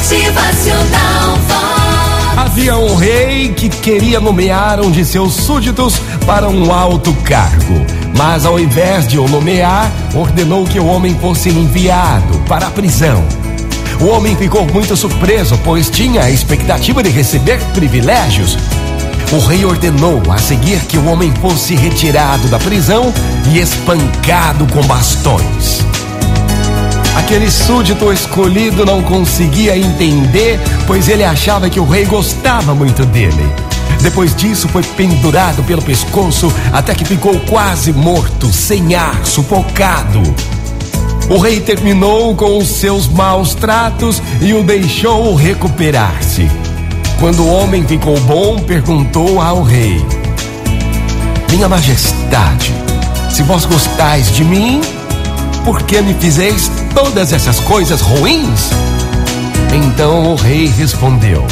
Motivacional. Havia um rei que queria nomear um de seus súditos para um alto cargo. Mas ao invés de o nomear, ordenou que o homem fosse enviado para a prisão. O homem ficou muito surpreso, pois tinha a expectativa de receber privilégios. O rei ordenou a seguir que o homem fosse retirado da prisão e espancado com bastões. Aquele súdito escolhido não conseguia entender, pois ele achava que o rei gostava muito dele. Depois disso, foi pendurado pelo pescoço até que ficou quase morto, sem ar, sufocado. O rei terminou com os seus maus tratos e o deixou recuperar-se. Quando o homem ficou bom, perguntou ao rei: Minha Majestade, se vós gostais de mim, por que me fizeis todas essas coisas ruins? Então o rei respondeu: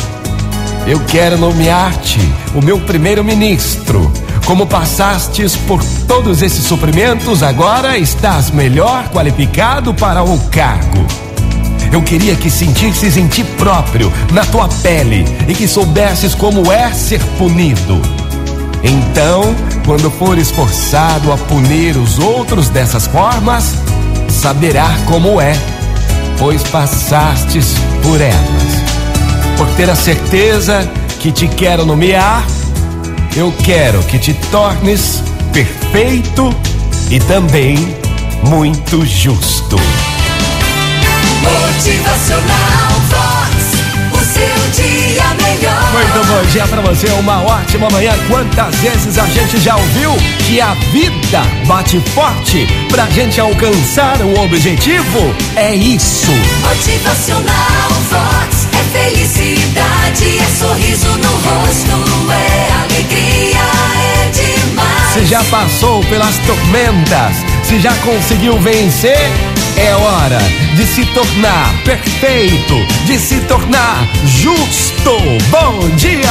Eu quero nomear-te o meu primeiro-ministro. Como passastes por todos esses sofrimentos, agora estás melhor qualificado para o cargo. Eu queria que sentisses em ti próprio, na tua pele, e que soubesses como é ser punido. Então, quando fores forçado a punir os outros dessas formas, saberá como é, pois passastes por elas. Por ter a certeza que te quero nomear, eu quero que te tornes perfeito e também muito justo. Motivacional Vox. O bom dia pra você, uma ótima manhã. Quantas vezes a gente já ouviu que a vida bate forte pra gente alcançar um objetivo? É isso. Motivacional Vox. É felicidade, é sorriso no rosto, é alegria, é demais. Se já passou pelas tormentas, se já conseguiu vencer, é hora de se tornar perfeito, de se tornar justo. Bom dia!